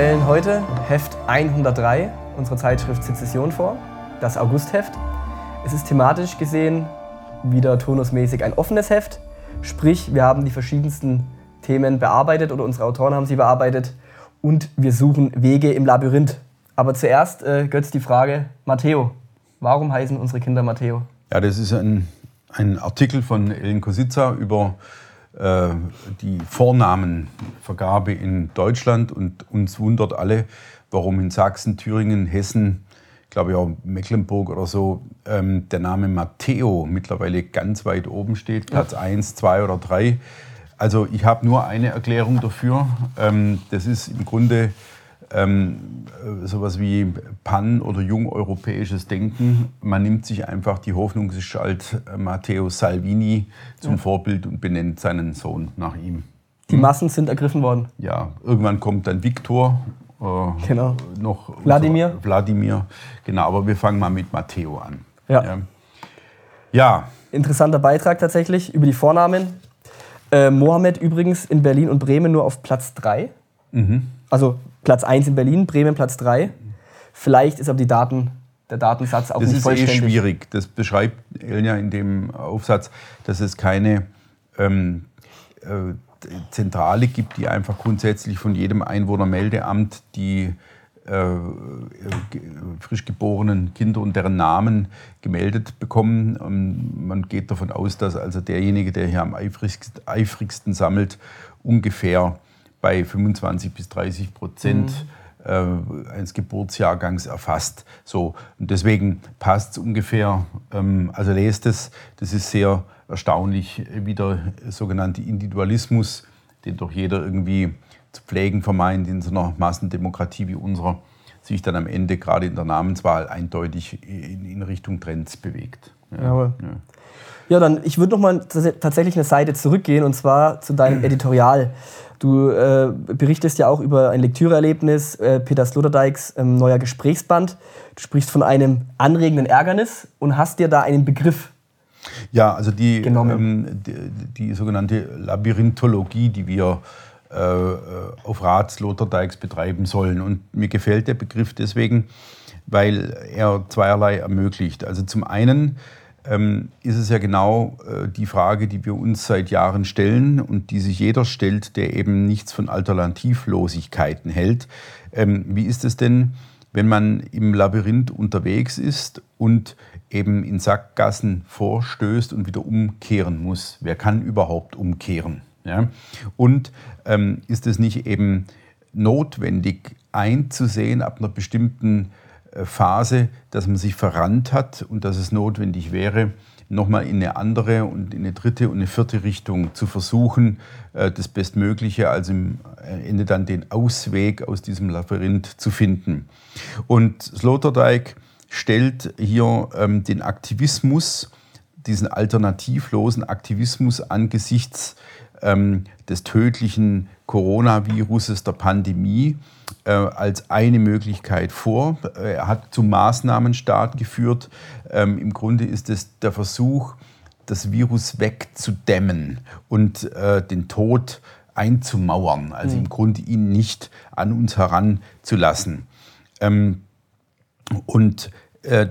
Stellen heute Heft 103 unserer Zeitschrift Sezession vor, das Augustheft. Es ist thematisch gesehen wieder turnusmäßig ein offenes Heft, sprich wir haben die verschiedensten Themen bearbeitet oder unsere Autoren haben sie bearbeitet und wir suchen Wege im Labyrinth. Aber zuerst, äh, Götz, die Frage, Matteo, warum heißen unsere Kinder Matteo? Ja, das ist ein, ein Artikel von Ellen Kositza über die Vornamenvergabe in Deutschland und uns wundert alle, warum in Sachsen, Thüringen, Hessen, ich glaube auch Mecklenburg oder so, ähm, der Name Matteo mittlerweile ganz weit oben steht, Platz 1, ja. 2 oder 3. Also ich habe nur eine Erklärung dafür. Ähm, das ist im Grunde ähm, sowas wie pan- oder jungeuropäisches Denken. Man nimmt sich einfach die Hoffnungsgestalt äh, Matteo Salvini zum ja. Vorbild und benennt seinen Sohn nach ihm. Die Massen sind ergriffen worden. Ja, irgendwann kommt dann Viktor. Äh, genau. Noch Wladimir. Wladimir, genau. Aber wir fangen mal mit Matteo an. Ja. ja. ja. Interessanter Beitrag tatsächlich über die Vornamen. Äh, Mohammed übrigens in Berlin und Bremen nur auf Platz 3. Mhm. Also Platz 1 in Berlin, Bremen Platz 3. Vielleicht ist aber die Daten, der Datensatz auch das nicht vollständig. Das ist eh schwierig. Das beschreibt Elja in dem Aufsatz, dass es keine ähm, äh, Zentrale gibt, die einfach grundsätzlich von jedem Einwohnermeldeamt die äh, frisch geborenen Kinder und deren Namen gemeldet bekommen. Und man geht davon aus, dass also derjenige, der hier am eifrigsten, eifrigsten sammelt, ungefähr bei 25 bis 30 Prozent mhm. äh, eines Geburtsjahrgangs erfasst. So, und deswegen passt es ungefähr, ähm, also lest es, das ist sehr erstaunlich, wie der sogenannte Individualismus, den doch jeder irgendwie zu pflegen vermeint in so einer Massendemokratie wie unserer, sich dann am Ende gerade in der Namenswahl eindeutig in, in Richtung Trends bewegt. Ja, Jawohl. Ja. Ja, dann ich würde noch mal tatsächlich eine Seite zurückgehen und zwar zu deinem Editorial. Du äh, berichtest ja auch über ein Lektüreerlebnis, äh, Peter Sloterdijks ähm, neuer Gesprächsband. Du sprichst von einem anregenden Ärgernis und hast dir da einen Begriff ja, also die, ähm, die, die, sogenannte Labyrinthologie, die wir äh, auf Rat Sloterdijks betreiben sollen. Und mir gefällt der Begriff deswegen, weil er zweierlei ermöglicht. Also zum einen ist es ja genau äh, die Frage, die wir uns seit Jahren stellen und die sich jeder stellt, der eben nichts von Alternativlosigkeiten hält. Ähm, wie ist es denn, wenn man im Labyrinth unterwegs ist und eben in Sackgassen vorstößt und wieder umkehren muss? Wer kann überhaupt umkehren? Ja? Und ähm, ist es nicht eben notwendig einzusehen ab einer bestimmten äh, Phase, dass man sich verrannt hat und dass es notwendig wäre, nochmal in eine andere und in eine dritte und eine vierte Richtung zu versuchen, äh, das Bestmögliche, also im äh, Ende dann den Ausweg aus diesem Labyrinth zu finden. Und Sloterdijk stellt hier ähm, den Aktivismus, diesen alternativlosen Aktivismus angesichts ähm, des tödlichen Coronaviruses, der Pandemie, äh, als eine Möglichkeit vor. Er hat zum Maßnahmenstart geführt. Ähm, Im Grunde ist es der Versuch, das Virus wegzudämmen und äh, den Tod einzumauern, also mhm. im Grunde ihn nicht an uns heranzulassen. Ähm, und äh,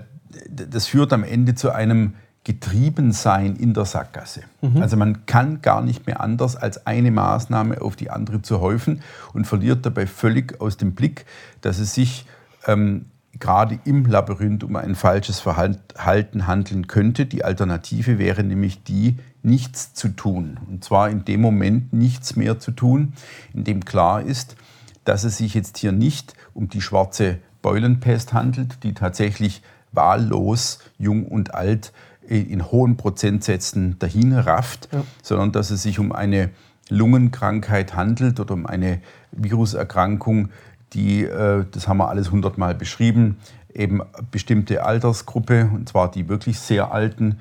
das führt am Ende zu einem Getriebensein in der Sackgasse. Mhm. Also man kann gar nicht mehr anders, als eine Maßnahme auf die andere zu häufen und verliert dabei völlig aus dem Blick, dass es sich ähm, gerade im Labyrinth um ein falsches Verhalten handeln könnte. Die Alternative wäre nämlich die, nichts zu tun. Und zwar in dem Moment nichts mehr zu tun, in dem klar ist, dass es sich jetzt hier nicht um die schwarze Beulenpest handelt, die tatsächlich wahllos, jung und alt in hohen Prozentsätzen dahin rafft, ja. sondern dass es sich um eine Lungenkrankheit handelt oder um eine Viruserkrankung, die, äh, das haben wir alles hundertmal beschrieben, eben bestimmte Altersgruppe, und zwar die wirklich sehr alten,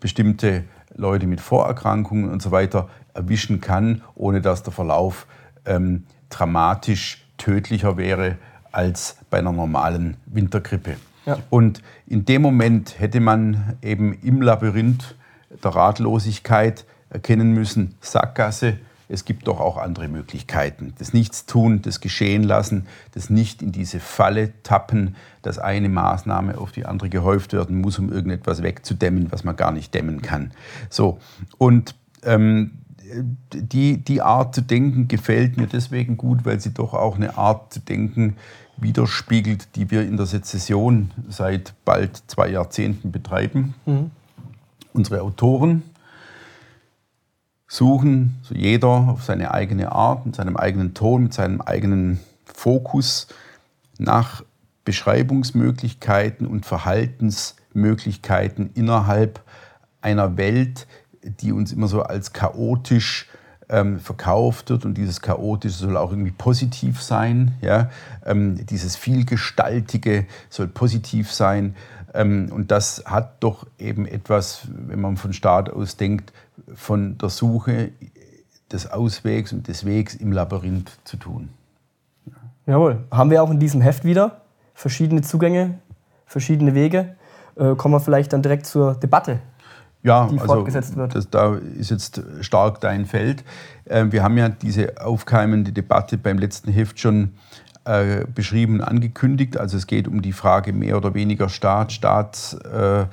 bestimmte Leute mit Vorerkrankungen und so weiter erwischen kann, ohne dass der Verlauf ähm, dramatisch tödlicher wäre als bei einer normalen Wintergrippe. Ja. Und in dem Moment hätte man eben im Labyrinth der Ratlosigkeit erkennen müssen, Sackgasse, es gibt doch auch andere Möglichkeiten. Das Nichtstun, das Geschehen lassen, das nicht in diese Falle tappen, dass eine Maßnahme auf die andere gehäuft werden muss, um irgendetwas wegzudämmen, was man gar nicht dämmen kann. So, und ähm, die, die Art zu denken gefällt mir deswegen gut, weil sie doch auch eine Art zu denken widerspiegelt, die wir in der Sezession seit bald zwei Jahrzehnten betreiben. Mhm. Unsere Autoren, suchen so jeder auf seine eigene Art, mit seinem eigenen Ton, mit seinem eigenen Fokus nach Beschreibungsmöglichkeiten und Verhaltensmöglichkeiten innerhalb einer Welt, die uns immer so als chaotisch ähm, verkauft wird. Und dieses Chaotische soll auch irgendwie positiv sein. Ja? Ähm, dieses Vielgestaltige soll positiv sein. Ähm, und das hat doch eben etwas, wenn man von Staat aus denkt, von der Suche des Auswegs und des Wegs im Labyrinth zu tun. Ja. Jawohl. Haben wir auch in diesem Heft wieder verschiedene Zugänge, verschiedene Wege. Äh, kommen wir vielleicht dann direkt zur Debatte, ja, die also fortgesetzt wird. Das, da ist jetzt stark dein Feld. Äh, wir haben ja diese aufkeimende Debatte beim letzten Heft schon äh, beschrieben und angekündigt. Also es geht um die Frage mehr oder weniger Staat, Staatstreue,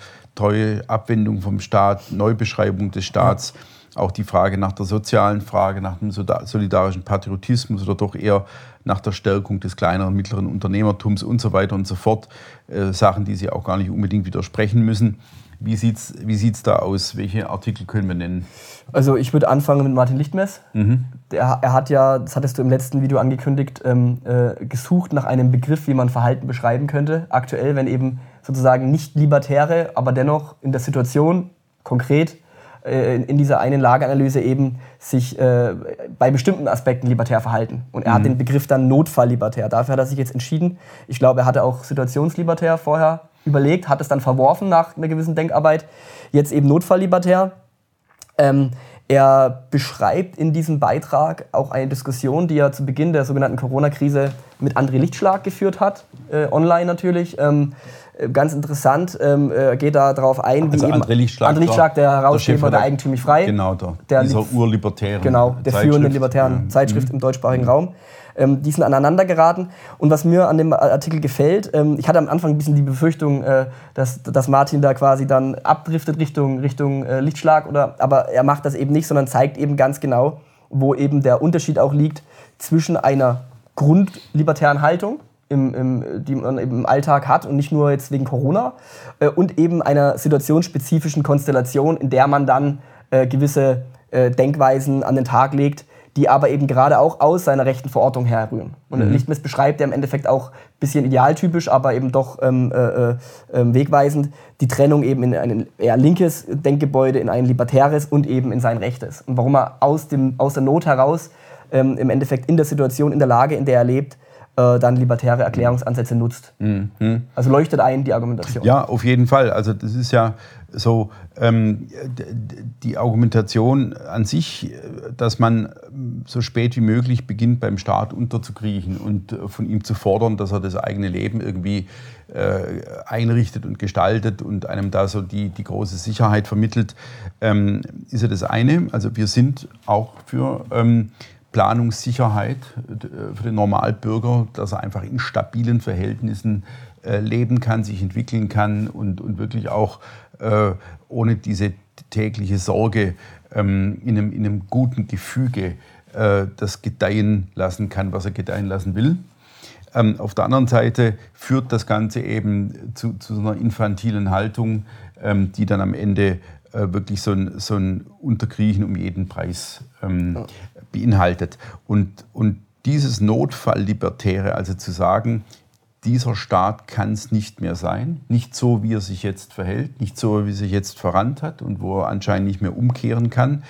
Abwendung vom Staat, Neubeschreibung des Staats. Auch die Frage nach der sozialen Frage, nach dem solidarischen Patriotismus oder doch eher nach der Stärkung des kleineren und mittleren Unternehmertums und so weiter und so fort. Äh, Sachen, die Sie auch gar nicht unbedingt widersprechen müssen. Wie sieht es wie sieht's da aus? Welche Artikel können wir nennen? Also ich würde anfangen mit Martin Lichtmess. Mhm. Der, er hat ja, das hattest du im letzten Video angekündigt, ähm, äh, gesucht nach einem Begriff, wie man Verhalten beschreiben könnte. Aktuell, wenn eben sozusagen nicht Libertäre, aber dennoch in der Situation konkret äh, in dieser einen Lageanalyse eben sich äh, bei bestimmten Aspekten libertär verhalten. Und er mhm. hat den Begriff dann Notfalllibertär. Dafür hat er sich jetzt entschieden. Ich glaube, er hatte auch Situationslibertär vorher überlegt, hat es dann verworfen nach einer gewissen Denkarbeit. Jetzt eben Notfalllibertär. Ähm, er beschreibt in diesem Beitrag auch eine Diskussion, die er zu Beginn der sogenannten Corona-Krise mit André Lichtschlag geführt hat, äh, online natürlich. Ähm, äh, ganz interessant, ähm, äh, geht da darauf ein, also wie André Lichtschlag, André Lichtschlag der Herausgeber der, der Eigentümlich Frei. Genau, der, der dieser urlibertären Genau, der führenden libertären Zeitschrift mhm. im deutschsprachigen mhm. Raum ähm, die sind aneinander geraten. Und was mir an dem Artikel gefällt, ähm, ich hatte am Anfang ein bisschen die Befürchtung, äh, dass, dass Martin da quasi dann abdriftet Richtung, Richtung äh, Lichtschlag, oder, aber er macht das eben nicht, sondern zeigt eben ganz genau, wo eben der Unterschied auch liegt zwischen einer grundlibertären Haltung, im, im, die man im Alltag hat und nicht nur jetzt wegen Corona äh, und eben einer situationsspezifischen Konstellation, in der man dann äh, gewisse äh, Denkweisen an den Tag legt, die aber eben gerade auch aus seiner rechten Verortung herrühren. Und mhm. Lichtmess beschreibt ja im Endeffekt auch ein bisschen idealtypisch, aber eben doch ähm, äh, äh, ähm, wegweisend die Trennung eben in ein eher linkes Denkgebäude, in ein libertäres und eben in sein rechtes. Und warum er aus, dem, aus der Not heraus ähm, im Endeffekt in der Situation, in der Lage, in der er lebt, äh, dann libertäre Erklärungsansätze nutzt. Mhm. Also leuchtet ein die Argumentation. Ja, auf jeden Fall. Also das ist ja so ähm, die Argumentation an sich, dass man so spät wie möglich beginnt, beim Staat unterzukriechen und äh, von ihm zu fordern, dass er das eigene Leben irgendwie äh, einrichtet und gestaltet und einem da so die, die große Sicherheit vermittelt, ähm, ist ja das eine. Also wir sind auch für ähm, Planungssicherheit äh, für den Normalbürger, dass er einfach in stabilen Verhältnissen äh, leben kann, sich entwickeln kann und, und wirklich auch äh, ohne diese tägliche Sorge ähm, in, einem, in einem guten Gefüge das gedeihen lassen kann, was er gedeihen lassen will. Ähm, auf der anderen Seite führt das Ganze eben zu, zu einer infantilen Haltung, ähm, die dann am Ende wirklich so ein, so ein Unterkriechen um jeden Preis ähm, beinhaltet. Und, und dieses Notfalllibertäre, also zu sagen, dieser Staat kann es nicht mehr sein, nicht so, wie er sich jetzt verhält, nicht so, wie er sich jetzt verrannt hat und wo er anscheinend nicht mehr umkehren kann.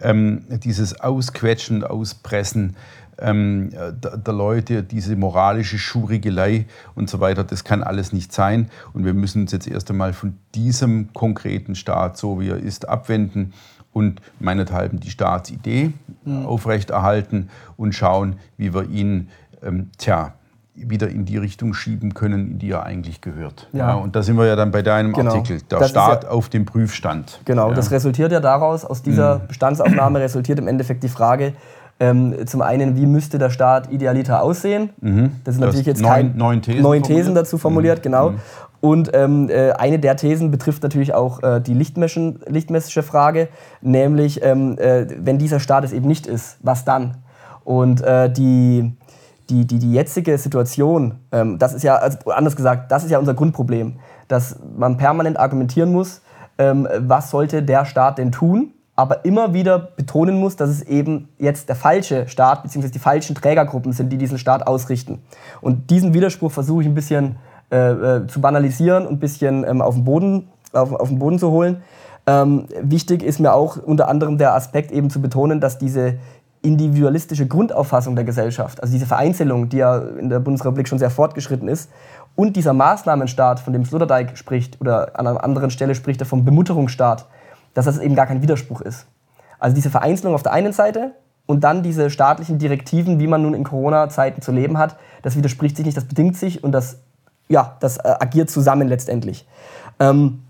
Ähm, dieses Ausquetschen, Auspressen ähm, der, der, Leute, diese moralische Schurigelei und so weiter, das kann alles nicht sein. Und wir müssen uns jetzt erst einmal von diesem konkreten Staat, so wie er ist, abwenden und meinethalben die Staatsidee mhm. aufrechterhalten und schauen, wie wir ihn, ähm, tja, wieder in die Richtung schieben können, in die er eigentlich gehört. Ja. ja und da sind wir ja dann bei deinem genau. Artikel, der das Staat ja, auf dem Prüfstand. Genau, ja. das resultiert ja daraus, aus dieser mhm. Bestandsaufnahme resultiert im Endeffekt die Frage, ähm, zum einen, wie müsste der Staat idealiter aussehen? Mhm. Das sind natürlich jetzt neun, neun Thesen, neun Thesen dazu formuliert, mhm. genau. Und ähm, äh, eine der Thesen betrifft natürlich auch äh, die lichtmessische Frage, nämlich, ähm, äh, wenn dieser Staat es eben nicht ist, was dann? Und äh, die, die, die, die jetzige Situation, ähm, das ist ja, also anders gesagt, das ist ja unser Grundproblem, dass man permanent argumentieren muss, ähm, was sollte der Staat denn tun, aber immer wieder betonen muss, dass es eben jetzt der falsche Staat bzw. die falschen Trägergruppen sind, die diesen Staat ausrichten. Und diesen Widerspruch versuche ich ein bisschen äh, äh, zu banalisieren und ein bisschen ähm, auf, den Boden, auf, auf den Boden zu holen. Ähm, wichtig ist mir auch unter anderem der Aspekt eben zu betonen, dass diese individualistische Grundauffassung der Gesellschaft, also diese Vereinzelung, die ja in der Bundesrepublik schon sehr fortgeschritten ist, und dieser Maßnahmenstaat, von dem Sloterdijk spricht, oder an einer anderen Stelle spricht er vom Bemutterungsstaat, dass das eben gar kein Widerspruch ist. Also diese Vereinzelung auf der einen Seite und dann diese staatlichen Direktiven, wie man nun in Corona-Zeiten zu leben hat, das widerspricht sich nicht, das bedingt sich und das ja, das äh, agiert zusammen letztendlich. Ähm,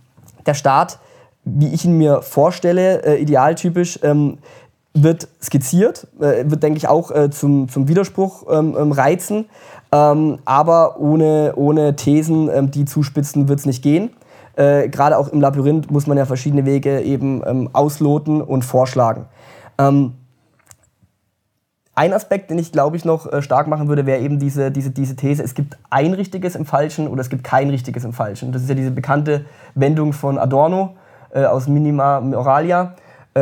der Staat, wie ich ihn mir vorstelle, äh, idealtypisch, ähm, wird skizziert, äh, wird, denke ich, auch äh, zum, zum Widerspruch ähm, ähm reizen. Ähm, aber ohne, ohne Thesen, ähm, die zuspitzen, wird es nicht gehen. Äh, gerade auch im Labyrinth muss man ja verschiedene Wege eben ähm, ausloten und vorschlagen. Ein Aspekt, den ich glaube ich noch äh, stark machen würde, wäre eben diese, diese, diese These, es gibt ein Richtiges im Falschen oder es gibt kein Richtiges im Falschen. Das ist ja diese bekannte Wendung von Adorno äh, aus Minima Moralia, äh,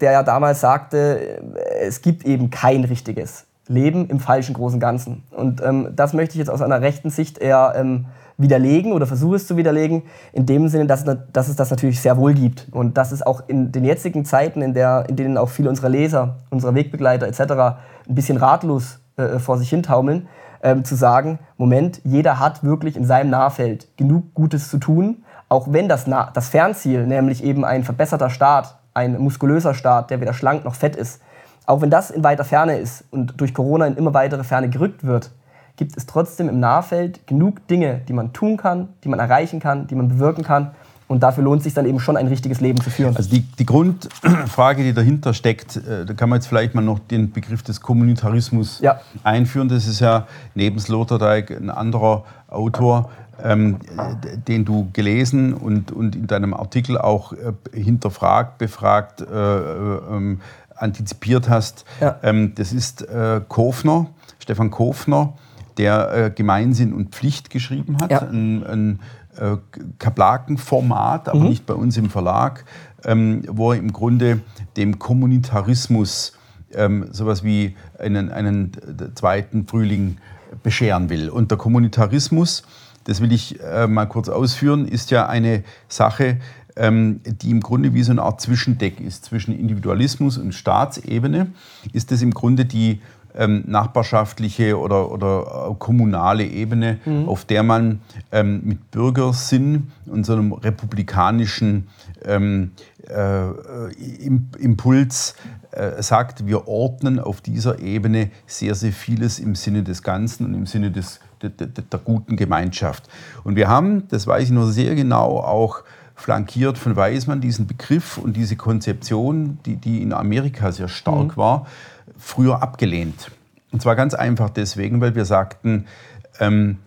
der ja damals sagte, äh, es gibt eben kein richtiges Leben im falschen großen Ganzen. Und ähm, das möchte ich jetzt aus einer rechten Sicht eher ähm, widerlegen oder versuche es zu widerlegen, in dem Sinne, dass, dass es das natürlich sehr wohl gibt. Und dass es auch in den jetzigen Zeiten, in, der, in denen auch viele unserer Leser, unserer Wegbegleiter etc. ein bisschen ratlos äh, vor sich hintaumeln, ähm, zu sagen, Moment, jeder hat wirklich in seinem Nahfeld genug Gutes zu tun, auch wenn das, nah das Fernziel, nämlich eben ein verbesserter Staat, ein muskulöser Staat, der weder schlank noch fett ist, auch wenn das in weiter Ferne ist und durch Corona in immer weitere Ferne gerückt wird, gibt es trotzdem im Nahfeld genug Dinge, die man tun kann, die man erreichen kann, die man bewirken kann. Und dafür lohnt es sich dann eben schon, ein richtiges Leben zu führen. Also die, die Grundfrage, die dahinter steckt, äh, da kann man jetzt vielleicht mal noch den Begriff des Kommunitarismus ja. einführen. Das ist ja neben Sloterdijk ein anderer Autor, ähm, den du gelesen und, und in deinem Artikel auch äh, hinterfragt, befragt, äh, äh, ähm, antizipiert hast. Ja. Ähm, das ist äh, Kofner, Stefan Kofner der äh, Gemeinsinn und Pflicht geschrieben hat. Ja. Ein, ein äh, Kaplaken-Format, aber mhm. nicht bei uns im Verlag, ähm, wo er im Grunde dem Kommunitarismus ähm, sowas wie einen, einen zweiten Frühling bescheren will. Und der Kommunitarismus, das will ich äh, mal kurz ausführen, ist ja eine Sache, ähm, die im Grunde wie so eine Art Zwischendeck ist zwischen Individualismus und Staatsebene. Ist das im Grunde die ähm, nachbarschaftliche oder, oder kommunale Ebene, mhm. auf der man ähm, mit Bürgersinn und so einem republikanischen ähm, äh, Impuls äh, sagt, wir ordnen auf dieser Ebene sehr, sehr vieles im Sinne des Ganzen und im Sinne des, der, der, der guten Gemeinschaft. Und wir haben, das weiß ich nur sehr genau, auch flankiert von Weismann diesen Begriff und diese Konzeption, die, die in Amerika sehr stark mhm. war, früher abgelehnt. Und zwar ganz einfach deswegen, weil wir sagten, ähm,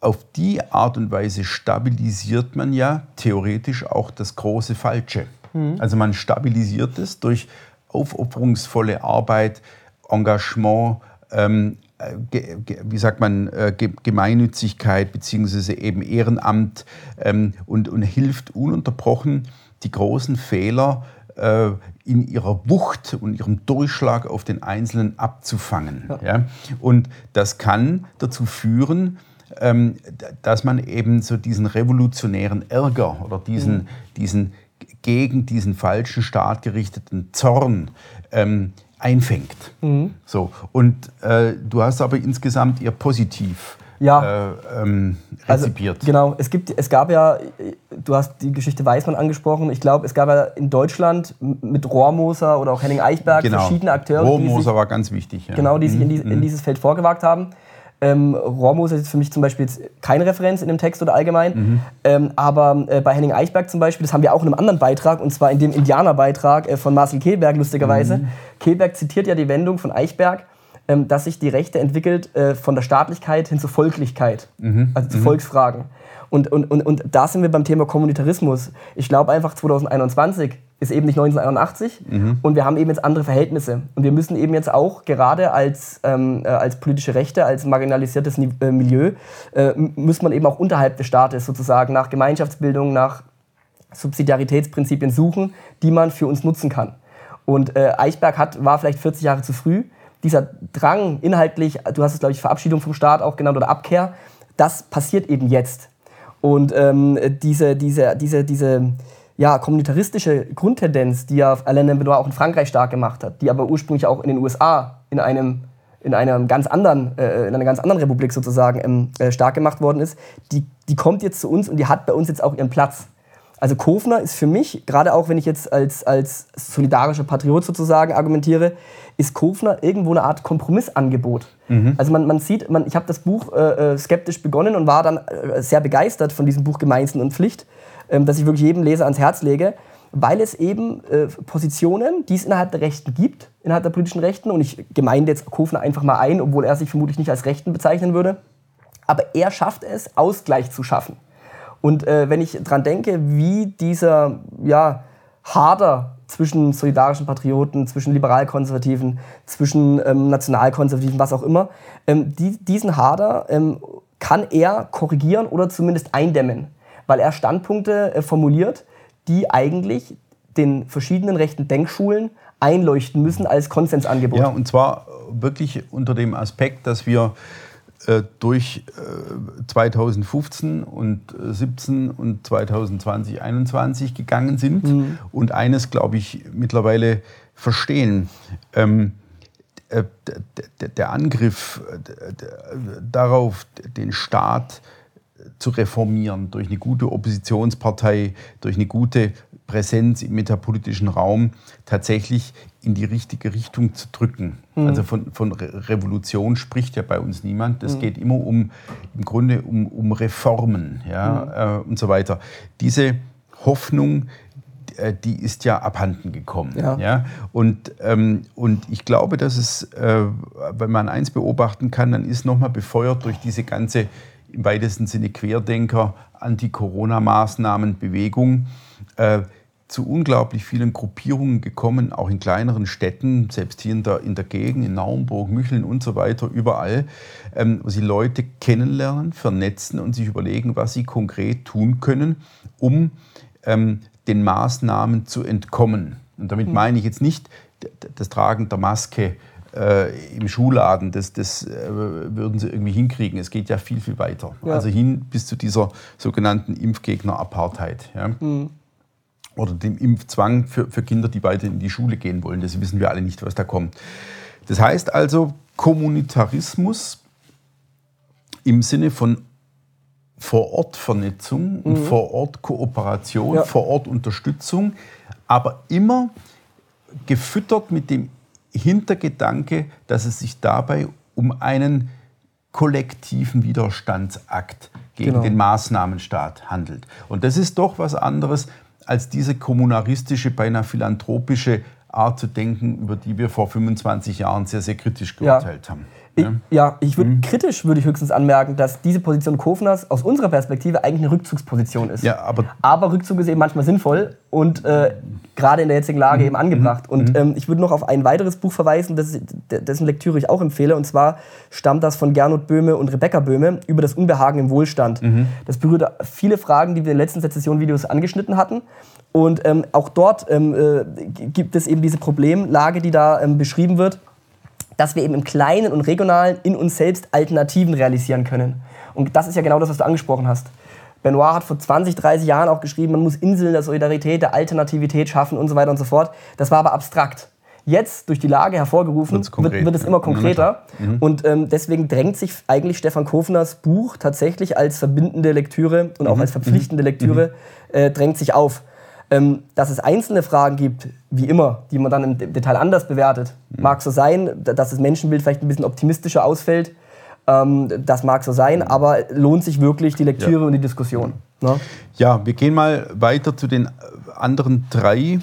auf die Art und Weise stabilisiert man ja theoretisch auch das große Falsche. Mhm. Also man stabilisiert es durch aufopferungsvolle Arbeit, Engagement, ähm, äh, wie sagt man, äh, Gemeinnützigkeit beziehungsweise eben Ehrenamt ähm, und, und hilft ununterbrochen, die großen Fehler äh, in ihrer Wucht und ihrem Durchschlag auf den Einzelnen abzufangen. Ja. ja? Und das kann dazu führen, ähm, dass man eben so diesen revolutionären Ärger oder diesen, mhm. diesen gegen diesen falschen Staat gerichteten Zorn ähm, einfängt. Mhm. So. Und äh, du hast aber insgesamt eher positiv ja. äh, ähm, also, rezipiert. Also, genau, es, gibt, es gab ja, du hast die Geschichte Weißmann angesprochen, ich glaube, es gab ja in Deutschland mit Rohrmoser oder auch Henning Eichberg genau. verschiedene Akteure. Rohrmoser war ganz wichtig. Ja. Genau, die sich in, die, in, mhm. dieses Feld vorgewagt haben. Ähm, Rohrmoos ist für mich zum Beispiel jetzt keine Referenz in dem Text oder allgemein. Mhm. Ähm, aber äh, bei Henning Eichberg zum Beispiel, das haben wir auch in einem anderen Beitrag, und zwar in dem Indianerbeitrag äh, von Marcel Kehlberg, lustigerweise. Mhm. Kehlberg zitiert ja die Wendung von Eichberg, ähm, dass sich die Rechte entwickelt äh, von der Staatlichkeit hin zur Volklichkeit, mhm. also zu mhm. Volksfragen. Und, und, und, und da sind wir beim Thema Kommunitarismus. Ich glaube einfach 2021 ist eben nicht 1981 mhm. und wir haben eben jetzt andere Verhältnisse. Und wir müssen eben jetzt auch gerade als, ähm, äh, als politische Rechte, als marginalisiertes äh, Milieu, äh, muss man eben auch unterhalb des Staates sozusagen nach Gemeinschaftsbildung, nach Subsidiaritätsprinzipien suchen, die man für uns nutzen kann. Und äh, Eichberg hat, war vielleicht 40 Jahre zu früh. Dieser Drang inhaltlich, du hast es glaube ich Verabschiedung vom Staat auch genannt oder Abkehr, das passiert eben jetzt. Und ähm, diese, diese, diese, diese ja, kommunitaristische Grundtendenz, die ja Alain Benoit auch in Frankreich stark gemacht hat, die aber ursprünglich auch in den USA in einem in einer ganz anderen, äh, in einer ganz anderen Republik sozusagen ähm, äh, stark gemacht worden ist, die, die kommt jetzt zu uns und die hat bei uns jetzt auch ihren Platz. Also Kofner ist für mich, gerade auch wenn ich jetzt als, als solidarischer Patriot sozusagen argumentiere, ist Kofner irgendwo eine Art Kompromissangebot. Mhm. Also man, man sieht, man, ich habe das Buch äh, äh, skeptisch begonnen und war dann äh, sehr begeistert von diesem Buch Gemeinsen und Pflicht ähm, das ich wirklich jedem Leser ans Herz lege, weil es eben äh, Positionen, die es innerhalb der Rechten gibt, innerhalb der politischen Rechten, und ich gemeinde jetzt Kofner einfach mal ein, obwohl er sich vermutlich nicht als Rechten bezeichnen würde, aber er schafft es, Ausgleich zu schaffen. Und äh, wenn ich daran denke, wie dieser ja, Hader zwischen solidarischen Patrioten, zwischen Liberalkonservativen, zwischen ähm, Nationalkonservativen, was auch immer, ähm, die, diesen Hader ähm, kann er korrigieren oder zumindest eindämmen weil er Standpunkte äh, formuliert, die eigentlich den verschiedenen rechten Denkschulen einleuchten müssen als Konsensangebot. Ja, und zwar wirklich unter dem Aspekt, dass wir durch äh, 2015 und 17 und 2020, 2021 gegangen sind mhm. und eines, glaube ich, mittlerweile verstehen. Ähm, äh, der Angriff äh, darauf, den Staat zu reformieren, durch eine gute Oppositionspartei, durch eine gute Präsenz im metapolitischen Raum tatsächlich in die richtige Richtung zu drücken. Mhm. Also von, von Revolution spricht ja bei uns niemand. Es mhm. geht immer um im Grunde um, um Reformen ja, mhm. äh, und so weiter. Diese Hoffnung, äh, die ist ja abhanden gekommen. Ja. ja? Und, ähm, und ich glaube, dass es, äh, wenn man eins beobachten kann, dann ist nochmal befeuert durch diese ganze im weitesten Sinne Querdenker, Anti-Corona-Maßnahmen, Bewegung äh, zu unglaublich vielen Gruppierungen gekommen, auch in kleineren Städten, selbst hier in der, in der Gegend, in Naumburg, Mücheln und so weiter, überall, ähm, wo sie Leute kennenlernen, vernetzen und sich überlegen, was sie konkret tun können, um ähm, den Maßnahmen zu entkommen. Und damit hm. meine ich jetzt nicht das Tragen der Maske äh, im Schuhladen, das, das äh, würden sie irgendwie hinkriegen. Es geht ja viel, viel weiter. Ja. Also hin bis zu dieser sogenannten Impfgegner-Apartheid. Ja? Mhm. Oder dem Impfzwang für, für Kinder, die weiter in die Schule gehen wollen. Das wissen wir alle nicht, was da kommt. Das heißt also, Kommunitarismus im Sinne von Vor-Ort-Vernetzung und mhm. Vor-Ort-Kooperation, ja. Vor-Ort-Unterstützung, aber immer gefüttert mit dem Hintergedanke, dass es sich dabei um einen kollektiven Widerstandsakt gegen genau. den Maßnahmenstaat handelt. Und das ist doch was anderes als diese kommunaristische, beinahe philanthropische Art zu denken, über die wir vor 25 Jahren sehr, sehr kritisch geurteilt ja. haben. Ich, ja, ich würde mhm. kritisch würde ich höchstens anmerken, dass diese Position Kofners aus unserer Perspektive eigentlich eine Rückzugsposition ist. Ja, aber, aber Rückzug ist eben manchmal sinnvoll und äh, gerade in der jetzigen Lage mhm. eben angebracht. Und mhm. ähm, ich würde noch auf ein weiteres Buch verweisen, das, dessen Lektüre ich auch empfehle. Und zwar stammt das von Gernot Böhme und Rebecca Böhme über das Unbehagen im Wohlstand. Mhm. Das berührt viele Fragen, die wir in den letzten Sezession-Videos angeschnitten hatten. Und ähm, auch dort ähm, äh, gibt es eben diese Problemlage, die da ähm, beschrieben wird dass wir eben im Kleinen und Regionalen in uns selbst Alternativen realisieren können. Und das ist ja genau das, was du angesprochen hast. Benoit hat vor 20, 30 Jahren auch geschrieben, man muss Inseln der Solidarität, der Alternativität schaffen und so weiter und so fort. Das war aber abstrakt. Jetzt, durch die Lage hervorgerufen, wird, wird, es immer konkreter. Mhm. Und ähm, deswegen drängt sich eigentlich Stefan Kofners Buch tatsächlich als verbindende Lektüre und auch mhm. als verpflichtende mhm. Lektüre, äh, drängt sich auf. Ähm, dass es einzelne Fragen gibt, wie immer, die man dann im Detail anders bewertet, mhm. mag so sein, dass das Menschenbild vielleicht ein bisschen optimistischer ausfällt. Ähm, das mag so sein, aber lohnt sich wirklich die Lektüre ja. und die Diskussion. Ne? Ja, wir gehen mal weiter zu den anderen drei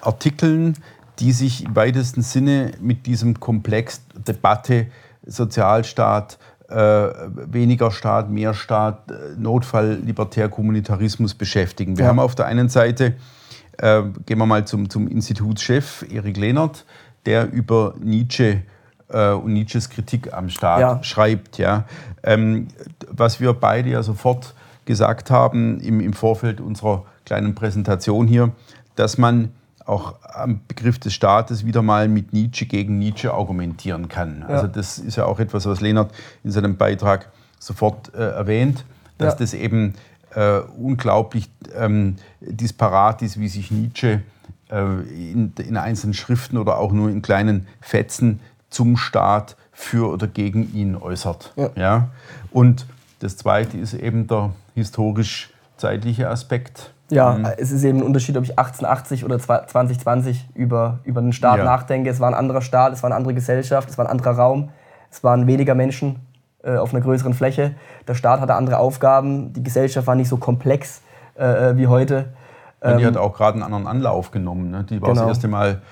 Artikeln, die sich im weitesten Sinne mit diesem Komplex Debatte Sozialstaat, äh, weniger Staat, mehr Staat, äh, Notfall, Libertär, Kommunitarismus beschäftigen. Wir ja. haben auf der einen Seite, äh, gehen wir mal zum, zum Institutschef Erik Lehnert, der über Nietzsche äh, und Nietzsches Kritik am Staat ja. schreibt. Ja. Ähm, was wir beide ja sofort gesagt haben im, im Vorfeld unserer kleinen Präsentation hier, dass man auch am Begriff des Staates wieder mal mit Nietzsche gegen Nietzsche argumentieren kann. Ja. Also das ist ja auch etwas, was Lehnert in seinem Beitrag sofort äh, erwähnt, dass ja. das eben äh, unglaublich ähm, disparat ist, wie sich Nietzsche äh, in, in, einzelnen Schriften oder auch nur in kleinen Fetzen zum Staat für oder gegen ihn äußert. Ja. ja? Und das Zweite ist eben der historisch-zeitliche Aspekt. Ja, mhm. es ist eben ein Unterschied, ob ich 1880 oder 2020 über, über den Staat ja. nachdenke. Es war ein anderer Staat, es war eine andere Gesellschaft, es war ein anderer Raum, es waren weniger Menschen äh, auf einer größeren Fläche. Der Staat hatte andere Aufgaben, die Gesellschaft war nicht so komplex äh, äh wie heute. Ähm, die hat auch gerade einen anderen Anlauf genommen. Ne? Die war genau. das erste Mal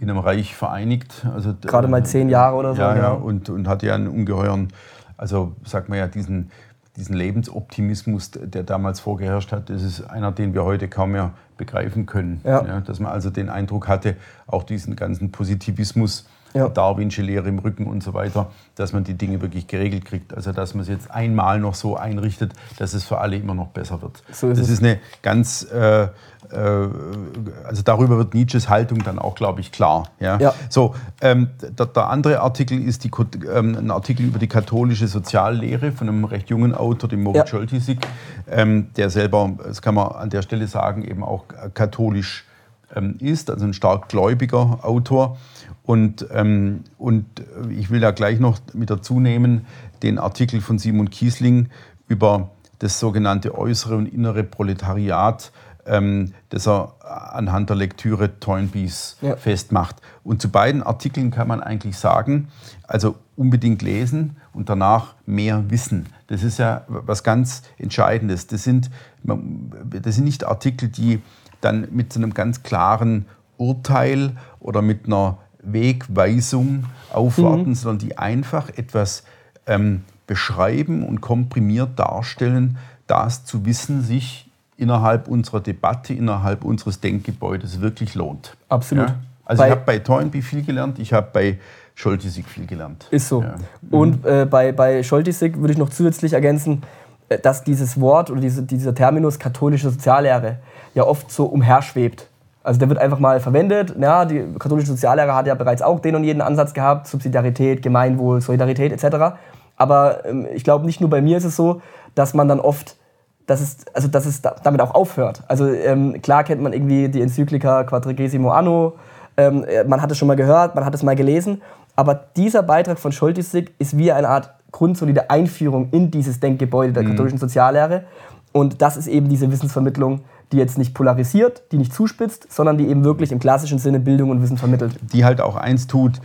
in einem Reich vereinigt. Also, gerade mal zehn Jahre oder so. Ja, ja, und, und hatte ja einen ungeheuren, also sagt man ja, diesen diesen Lebensoptimismus, der damals vorgeherrscht hat, das ist einer, den wir heute kaum mehr begreifen können. Ja. Ja, dass man also den Eindruck hatte, auch diesen ganzen Positivismus, ja. Darwinsche Lehre im Rücken und so weiter, dass man die Dinge wirklich geregelt kriegt. Also dass man es jetzt einmal noch so einrichtet, dass es für alle immer noch besser wird. So ist das es. ist eine ganz, äh, äh, also darüber wird Nietzsches Haltung dann auch, glaube ich, klar. Ja? ja. So, ähm, der, der, andere Artikel ist die, ähm, ein Artikel über die katholische Soziallehre von einem recht jungen Autor, dem Moritz ja. Scholtisik, ähm, der selber, das kann man an der Stelle sagen, eben auch katholisch ähm, ist, also ein stark gläubiger Autor. Und, ähm, und ich will da gleich noch mit dazu nehmen den Artikel von Simon Kiesling über das sogenannte äußere und innere Proletariat, ähm, das er anhand der Lektüre Toynbees ja. festmacht. Und zu beiden Artikeln kann man eigentlich sagen, also unbedingt lesen und danach mehr wissen. Das ist ja was ganz Entscheidendes. Das sind, das sind nicht Artikel, die dann mit so einem ganz klaren Urteil oder mit einer Wegweisung aufwarten, mhm. sondern die einfach etwas ähm, beschreiben und komprimiert darstellen, das zu wissen sich innerhalb unserer Debatte, innerhalb unseres Denkgebäudes wirklich lohnt. Absolut. Ja? Also bei ich habe bei Toynbee viel gelernt, ich habe bei Scholtisig viel gelernt. Ist so. Ja. Und äh, bei, bei Scholtisig würde ich noch zusätzlich ergänzen, äh, dass dieses Wort oder diese, dieser Terminus katholische Soziallehre ja oft so umherschwebt. Also der wird einfach mal verwendet. Ja, die katholische Soziallehre hat ja bereits auch den und jeden Ansatz gehabt, Subsidiarität, Gemeinwohl, Solidarität etc. Aber ähm, ich glaube, nicht nur bei mir ist es so, dass man dann oft, dass es, also, dass es damit auch aufhört. Also ähm, klar kennt man irgendwie die Enzyklika Quadrigesimo Anno, ähm, äh, man hat es schon mal gehört, man hat es mal gelesen, aber dieser Beitrag von Scholtisig ist wie eine Art grundsolide Einführung in dieses Denkgebäude der mhm. katholischen Soziallehre. Und das ist eben diese Wissensvermittlung, die jetzt nicht polarisiert, die nicht zuspitzt, sondern die eben wirklich im klassischen Sinne Bildung und Wissen vermittelt. Die halt auch eins tut,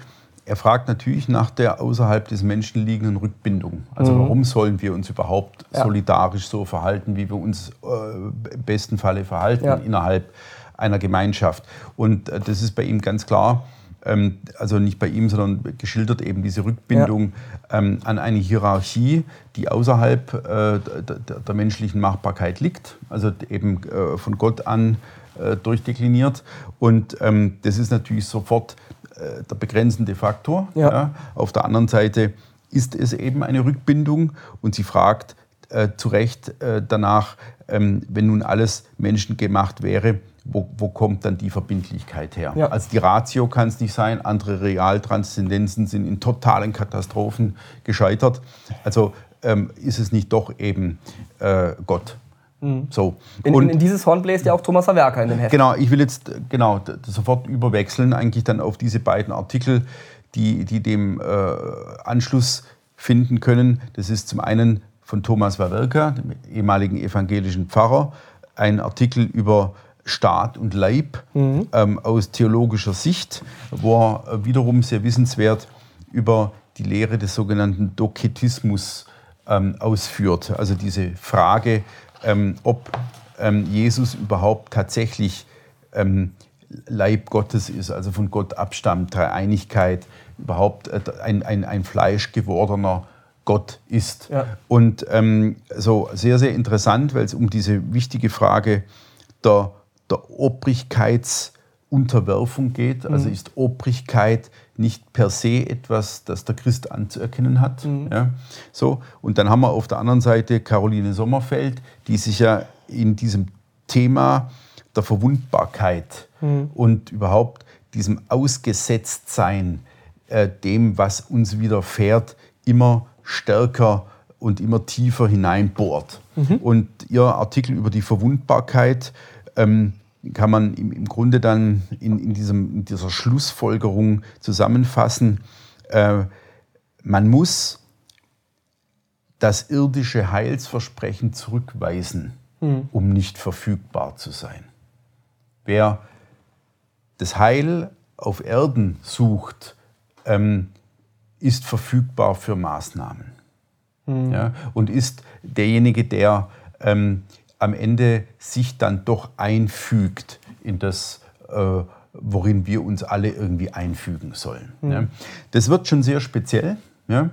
er fragt natürlich nach der außerhalb des Menschen liegenden Rückbindung. Also mhm. warum sollen wir uns überhaupt ja. solidarisch so verhalten, wie wir uns äh, im besten Falle verhalten ja. innerhalb einer Gemeinschaft. Und äh, das ist bei ihm ganz klar also nicht bei ihm, sondern geschildert eben diese Rückbindung ja. ähm, an eine Hierarchie, die außerhalb äh, der, menschlichen Machbarkeit liegt, also eben äh, von Gott an äh, durchdekliniert. Und ähm, das ist natürlich sofort der begrenzende Faktor. Ja. Ja. Auf der anderen Seite ist es eben eine Rückbindung und sie fragt äh, zu Recht äh, danach, ähm, wenn nun alles menschengemacht wäre, wo, wo kommt dann die Verbindlichkeit her? Ja. Also die Ratio kann es nicht sein, andere Realtranszendenzen sind in totalen Katastrophen gescheitert. Also ähm, ist es nicht doch eben äh, Gott. Mhm. So. In, in, in, dieses Horn bläst ja auch Thomas Haverka in den Heft. Genau, ich will jetzt genau sofort überwechseln, eigentlich dann auf diese beiden Artikel, die, die dem äh, Anschluss finden können. Das ist zum einen von Thomas Wawelka, dem ehemaligen evangelischen Pfarrer, ein Artikel über Staat und Leib mhm. ähm, aus theologischer Sicht, wo er wiederum sehr wissenswert über die Lehre des sogenannten Doketismus ähm, ausführt. Also diese Frage, ähm, ob ähm, Jesus überhaupt tatsächlich ähm, Leib Gottes ist, also von Gott abstammt, Dreieinigkeit, überhaupt äh, ein, ein, ein Fleisch gewordener Gott ist. Ja. Und ähm, so sehr, sehr interessant, weil es um diese wichtige Frage der, der Obrigkeitsunterwerfung geht. Also mhm. Also ist Obrigkeit nicht per se etwas, das der Christ anzuerkennen hat. Mhm. Ja, so. Und dann haben wir auf der anderen Seite Caroline Sommerfeld, die sich ja in diesem Thema der Verwundbarkeit mhm. und überhaupt diesem Ausgesetztsein äh, dem, was uns widerfährt, immer stärker und immer tiefer hineinbohrt. Mhm. Und Ihr Artikel über die Verwundbarkeit ähm, kann man im, im Grunde dann in, in, diesem, in dieser Schlussfolgerung zusammenfassen. Äh, man muss das irdische Heilsversprechen zurückweisen, mhm. um nicht verfügbar zu sein. Wer das Heil auf Erden sucht, ähm, ist verfügbar für Maßnahmen. Mhm. Ja, und ist derjenige, der ähm, am Ende sich dann doch einfügt in das, äh, worin wir uns alle irgendwie einfügen sollen. Mhm. Ja. Das wird schon sehr speziell. Ja.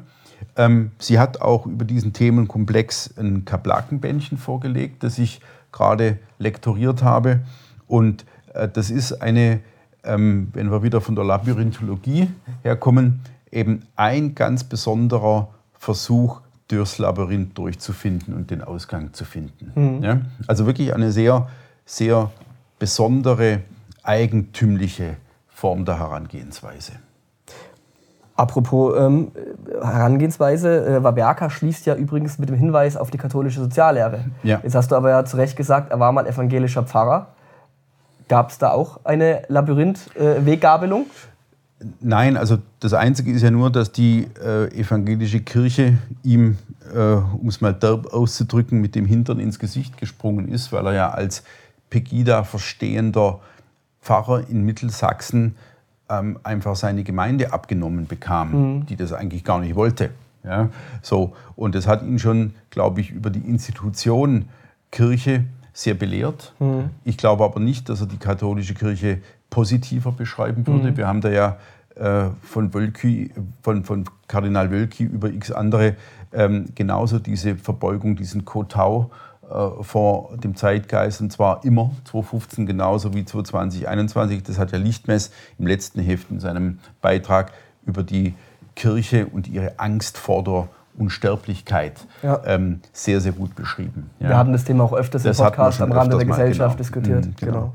Ähm, sie hat auch über diesen Themenkomplex ein Kaplakenbändchen vorgelegt, das ich gerade lektoriert habe. Und äh, das ist eine, ähm, wenn wir wieder von der Labyrinthologie herkommen, eben ein ganz besonderer Versuch, durchs Labyrinth durchzufinden und den Ausgang zu finden. Mhm. Ja? Also wirklich eine sehr, sehr besondere, eigentümliche Form der Herangehensweise. Apropos ähm, Herangehensweise, äh, Waberka schließt ja übrigens mit dem Hinweis auf die katholische Soziallehre. Ja. Jetzt hast du aber ja zu Recht gesagt, er war mal evangelischer Pfarrer. Gab es da auch eine Labyrinth-Weggabelung? Äh, Nein, also das Einzige ist ja nur, dass die äh, evangelische Kirche ihm, äh, um es mal derb auszudrücken, mit dem Hintern ins Gesicht gesprungen ist, weil er ja als Pegida verstehender Pfarrer in Mittelsachsen ähm, einfach seine Gemeinde abgenommen bekam, mhm. die das eigentlich gar nicht wollte. Ja, so. Und das hat ihn schon, glaube ich, über die Institution Kirche sehr belehrt. Mhm. Ich glaube aber nicht, dass er die katholische Kirche positiver beschreiben würde. Mhm. Wir haben da ja äh, von, Wölki, von, von Kardinal Wölki über x andere ähm, genauso diese Verbeugung, diesen Kotau äh, vor dem Zeitgeist und zwar immer 2015 genauso wie 2021. Das hat ja Lichtmess im letzten Heft in seinem Beitrag über die Kirche und ihre Angst vor der Unsterblichkeit ja. ähm, sehr, sehr gut beschrieben. Ja. Wir haben das Thema auch öfters das im Podcast am Rande der Gesellschaft genau. diskutiert. Mhm, genau. genau.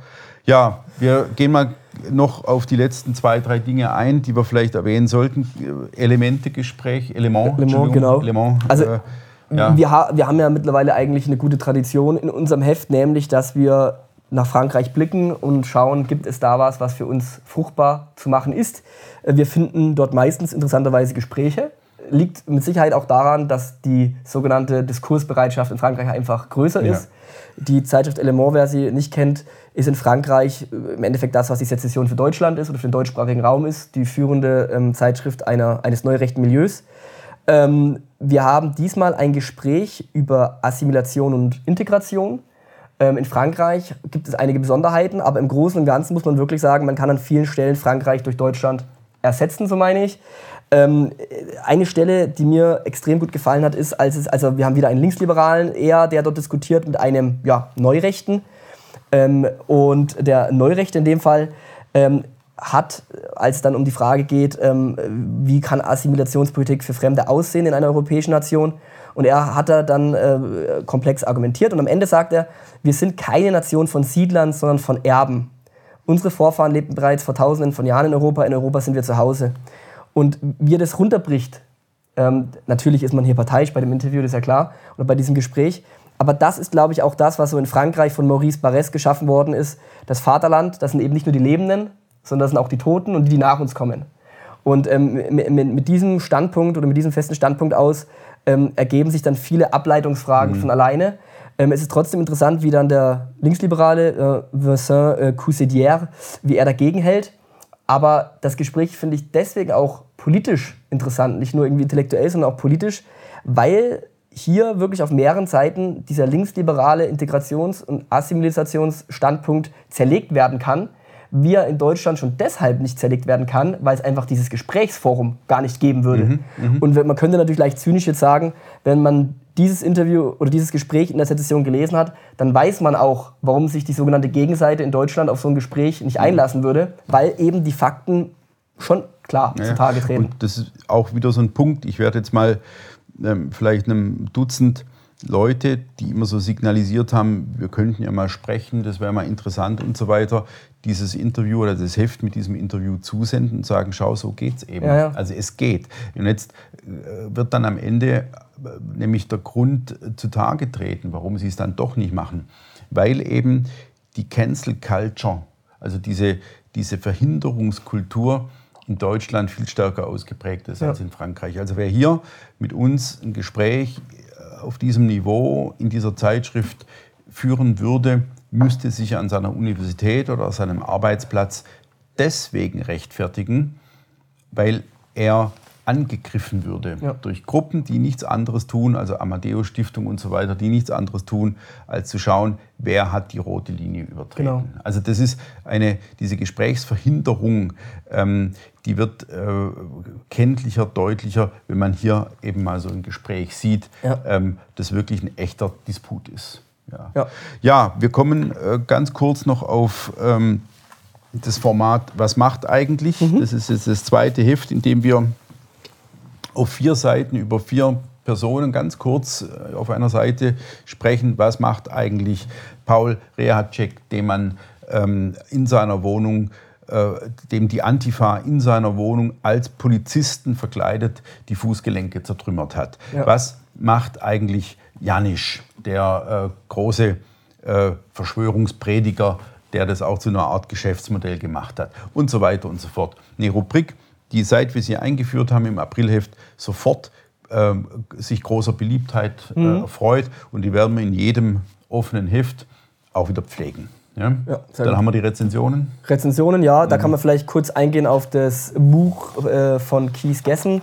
Ja, wir gehen mal noch auf die letzten zwei, drei Dinge ein, die wir vielleicht erwähnen sollten. Elemente-Gespräch, Element. Element, genau. Element, also, äh, ja. wir, ha wir haben ja mittlerweile eigentlich eine gute Tradition in unserem Heft, nämlich, dass wir nach Frankreich blicken und schauen, gibt es da was, was für uns fruchtbar zu machen ist. Wir finden dort meistens interessanterweise Gespräche. Liegt mit Sicherheit auch daran, dass die sogenannte Diskursbereitschaft in Frankreich einfach größer ja. ist. Die Zeitschrift Element, wer sie nicht kennt, ist in Frankreich äh, im Endeffekt das, was die Sezession für Deutschland ist oder für den deutschsprachigen Raum ist, die führende ähm, Zeitschrift einer, eines neurechten Milieus. Ähm, wir haben diesmal ein Gespräch über Assimilation und Integration. Ähm, in Frankreich gibt es einige Besonderheiten, aber im Großen und Ganzen muss man wirklich sagen, man kann an vielen Stellen Frankreich durch Deutschland ersetzen, so meine ich. Ähm, eine Stelle, die mir extrem gut gefallen hat, ist, als es, also wir haben wieder einen Linksliberalen eher, der dort diskutiert mit einem ja, Neurechten. Ähm, und der Neurechte in dem Fall ähm, hat, als es dann um die Frage geht, ähm, wie kann Assimilationspolitik für Fremde aussehen in einer europäischen Nation, und er hat da dann äh, komplex argumentiert und am Ende sagt er, wir sind keine Nation von Siedlern, sondern von Erben. Unsere Vorfahren lebten bereits vor tausenden von Jahren in Europa, in Europa sind wir zu Hause. Und wie er das runterbricht, ähm, natürlich ist man hier parteiisch bei dem Interview, das ist ja klar, oder bei diesem Gespräch, aber das ist, glaube ich, auch das, was so in Frankreich von Maurice Barrès geschaffen worden ist. Das Vaterland, das sind eben nicht nur die Lebenden, sondern das sind auch die Toten und die, die nach uns kommen. Und ähm, mit, mit, diesem Standpunkt oder mit diesem festen Standpunkt aus ähm, ergeben sich dann viele Ableitungsfragen mhm. von alleine. Ähm, es ist trotzdem interessant, wie dann der Linksliberale äh, Vincent äh, Coussedière, wie er dagegen hält. Aber das Gespräch finde ich deswegen auch politisch interessant, nicht nur irgendwie intellektuell, sondern auch politisch, weil hier wirklich auf mehreren Seiten dieser linksliberale Integrations- und Assimilationsstandpunkt zerlegt werden kann, wie er in Deutschland schon deshalb nicht zerlegt werden kann, weil es einfach dieses Gesprächsforum gar nicht geben würde. Mhm, mh. Und man könnte natürlich leicht zynisch jetzt sagen, wenn man dieses Interview oder dieses Gespräch in der Sezession gelesen hat, dann weiß man auch, warum sich die sogenannte Gegenseite in Deutschland auf so ein Gespräch nicht einlassen würde, weil eben die Fakten schon klar ja, zutage treten. Und das ist auch wieder so ein Punkt. Ich werde jetzt mal ähm, vielleicht einem Dutzend Leute, die immer so signalisiert haben, wir könnten ja mal sprechen, das wäre mal interessant und so weiter, dieses Interview oder das Heft mit diesem Interview zusenden und sagen, schau, so geht's eben. Ja, ja. Also es geht. Und jetzt äh, wird dann am Ende äh, nämlich der Grund zutage treten, warum sie es dann doch nicht machen. Weil eben die Cancel Culture, also diese, diese Verhinderungskultur, in Deutschland viel stärker ausgeprägt ist ja. als in Frankreich. Also wer hier mit uns ein Gespräch auf diesem Niveau in dieser Zeitschrift führen würde, müsste sich an seiner Universität oder seinem Arbeitsplatz deswegen rechtfertigen, weil er angegriffen würde ja. durch Gruppen, die nichts anderes tun, also Amadeus Stiftung und so weiter, die nichts anderes tun, als zu schauen, wer hat die rote Linie übertreten. Genau. Also das ist eine, diese Gesprächsverhinderung, ähm, die wird äh, kenntlicher, deutlicher, wenn man hier eben mal so ein Gespräch sieht, ja. ähm, das wirklich ein echter Disput ist. Ja, ja. ja wir kommen äh, ganz kurz noch auf ähm, das Format Was macht eigentlich? Mhm. Das ist jetzt das zweite Heft, in dem wir auf vier Seiten über vier Personen ganz kurz äh, auf einer Seite sprechen, was macht eigentlich Paul Rehacek, dem man ähm, in seiner Wohnung äh, dem die Antifa in seiner Wohnung als Polizisten verkleidet die Fußgelenke zertrümmert hat. Ja. Was macht eigentlich Janisch, der äh, große äh, Verschwörungsprediger, der das auch zu einer Art Geschäftsmodell gemacht hat und so weiter und so fort. Eine Rubrik, die seit wir sie eingeführt haben im Aprilheft sofort äh, sich großer Beliebtheit äh, mhm. freut und die werden wir in jedem offenen Heft auch wieder pflegen. Ja? ja Dann gut. haben wir die Rezensionen. Rezensionen, ja. Da mhm. kann man vielleicht kurz eingehen auf das Buch äh, von Kies Gessen.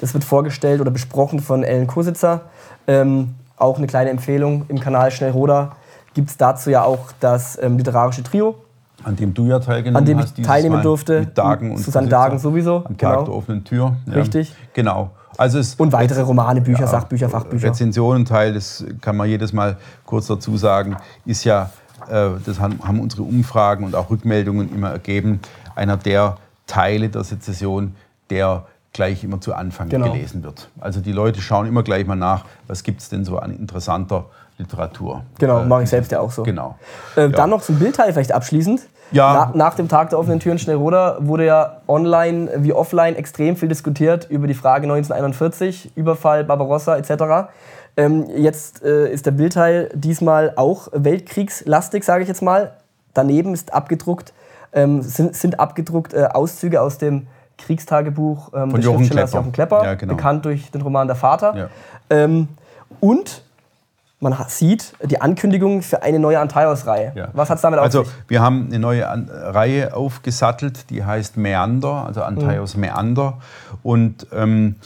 Das wird vorgestellt oder besprochen von Ellen Kositzer. Ähm, auch eine kleine Empfehlung im Kanal Schnellroder gibt es dazu ja auch das ähm, literarische Trio an dem du ja teilgenommen hast. An dem ich hast, teilnehmen Mal durfte. Mit Dagen und Susanne Dagen sowieso. Am Tag genau. der offenen Tür. Ja. Richtig. Genau. Also es und weitere Romane, Bücher, ja, Sachbücher, Fachbücher. Rezensionenteil, das kann man jedes Mal kurz dazu sagen, ist ja, äh, das haben unsere Umfragen und auch Rückmeldungen immer ergeben, einer der Teile der Sezession, der gleich immer zu Anfang genau. gelesen wird. Also die Leute schauen immer gleich mal nach, was gibt es denn so an interessanter Literatur. Genau, äh, mache ich selbst ja auch so. Genau. Äh, ja. Dann noch zum Bildteil vielleicht abschließend. Ja. Na, nach dem Tag der offenen Türen Schnellroder wurde ja online wie offline extrem viel diskutiert über die Frage 1941, Überfall, Barbarossa etc. Ähm, jetzt äh, ist der Bildteil diesmal auch weltkriegslastig, sage ich jetzt mal. Daneben ist abgedruckt, ähm, sind, sind, abgedruckt äh, Auszüge aus dem Kriegstagebuch ähm, Von des Jochen Schriftstellers Jochen Klepper, ja, genau. bekannt durch den Roman Der Vater. Ja. Ähm, und man sieht die Ankündigung für eine neue Antaios-Reihe. Ja. Was hat es damit auf also, sich? Also wir haben eine neue An Reihe aufgesattelt, die heißt Meander, also Antaios mhm. Meander. Und ähm,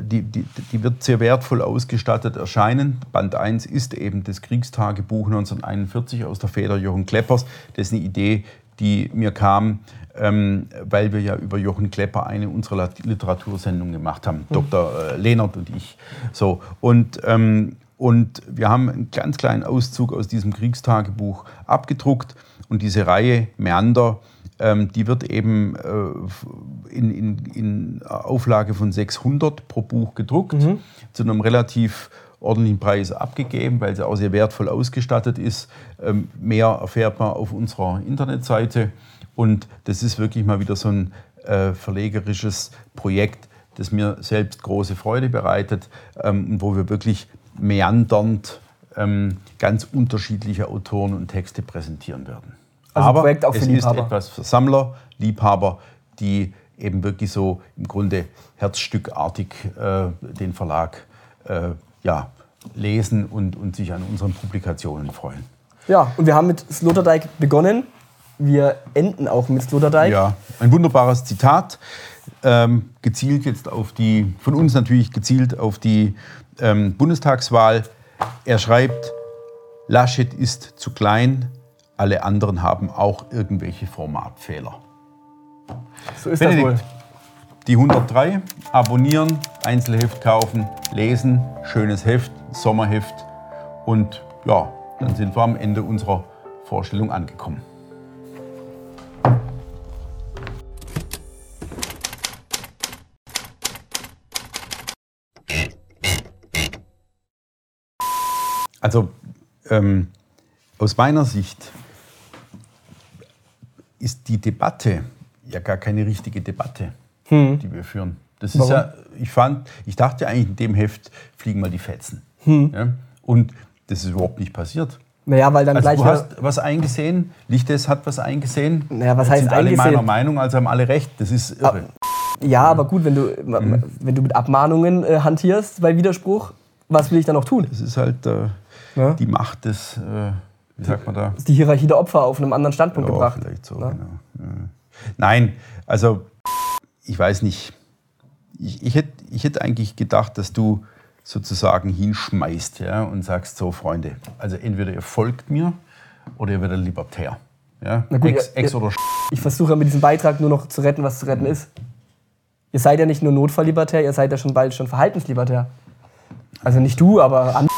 die, die, die, wird sehr wertvoll ausgestattet erscheinen. Band 1 ist eben das Kriegstagebuch 1941 aus der Feder Jochen Kleppers. Das ist eine Idee, die mir kam, ähm, weil wir ja über Jochen Klepper eine unserer Literatursendungen gemacht haben, mhm. Dr. Äh, Lehnert und ich. So, und ähm, und wir haben einen ganz kleinen Auszug aus diesem Kriegstagebuch abgedruckt. Und diese Reihe Meander, ähm, die wird eben äh, in, in, in, Auflage von 600 pro Buch gedruckt, mhm. zu einem relativ ordentlichen Preis abgegeben, weil sie auch sehr wertvoll ausgestattet ist. Ähm, mehr erfährt man auf unserer Internetseite. Und das ist wirklich mal wieder so ein äh, verlegerisches Projekt, das mir selbst große Freude bereitet, ähm, wo wir wirklich meandernd ähm, ganz unterschiedliche Autoren und Texte präsentieren werden. Also Aber Projekt auch für es Liebhaber. ist etwas für Sammler, Liebhaber, die eben wirklich so im Grunde herzstückartig äh, den Verlag äh, ja, lesen und, und sich an unseren Publikationen freuen. Ja, und wir haben mit Sloterdijk begonnen wir enden auch mit Sloterdijk. Ja, ein wunderbares Zitat. Ähm, gezielt jetzt auf die, von uns natürlich gezielt auf die ähm, Bundestagswahl. Er schreibt, Laschet ist zu klein, alle anderen haben auch irgendwelche Formatfehler. So ist Benedikt, das wohl. Die 103, abonnieren, Einzelheft kaufen, lesen, schönes Heft, Sommerheft und ja, dann sind wir am Ende unserer Vorstellung angekommen. Also ähm, aus meiner Sicht ist die Debatte ja gar keine richtige Debatte, hm. die wir führen. Das Warum? ist ja, ich fand, ich dachte eigentlich in dem Heft fliegen mal die Fetzen. Hm. Ja? Und das ist überhaupt nicht passiert. Naja, weil dann also gleich. Du hast was eingesehen, Lichtes hat was eingesehen. Naja, was heißt sind alle meiner Meinung, also haben alle recht. Das ist irre. Ja, aber gut, wenn du, mhm. wenn du mit Abmahnungen äh, hantierst bei Widerspruch, was will ich dann noch tun? Das ist halt äh, ja? die Macht des, äh, wie sagt man da? Die Hierarchie der Opfer auf einem anderen Standpunkt ja, gebracht. Vielleicht so, ja? genau. Nein, also ich weiß nicht. Ich, ich hätte ich hätt eigentlich gedacht, dass du sozusagen hinschmeißt ja, und sagst so, Freunde, also entweder ihr folgt mir oder ihr werdet libertär. Ja? Na gut, Ex, Ex oder Ich versuche mit diesem Beitrag nur noch zu retten, was zu retten ist. Ihr seid ja nicht nur Notfalllibertär, ihr seid ja schon bald schon Verhaltenslibertär. Also nicht du, aber andere.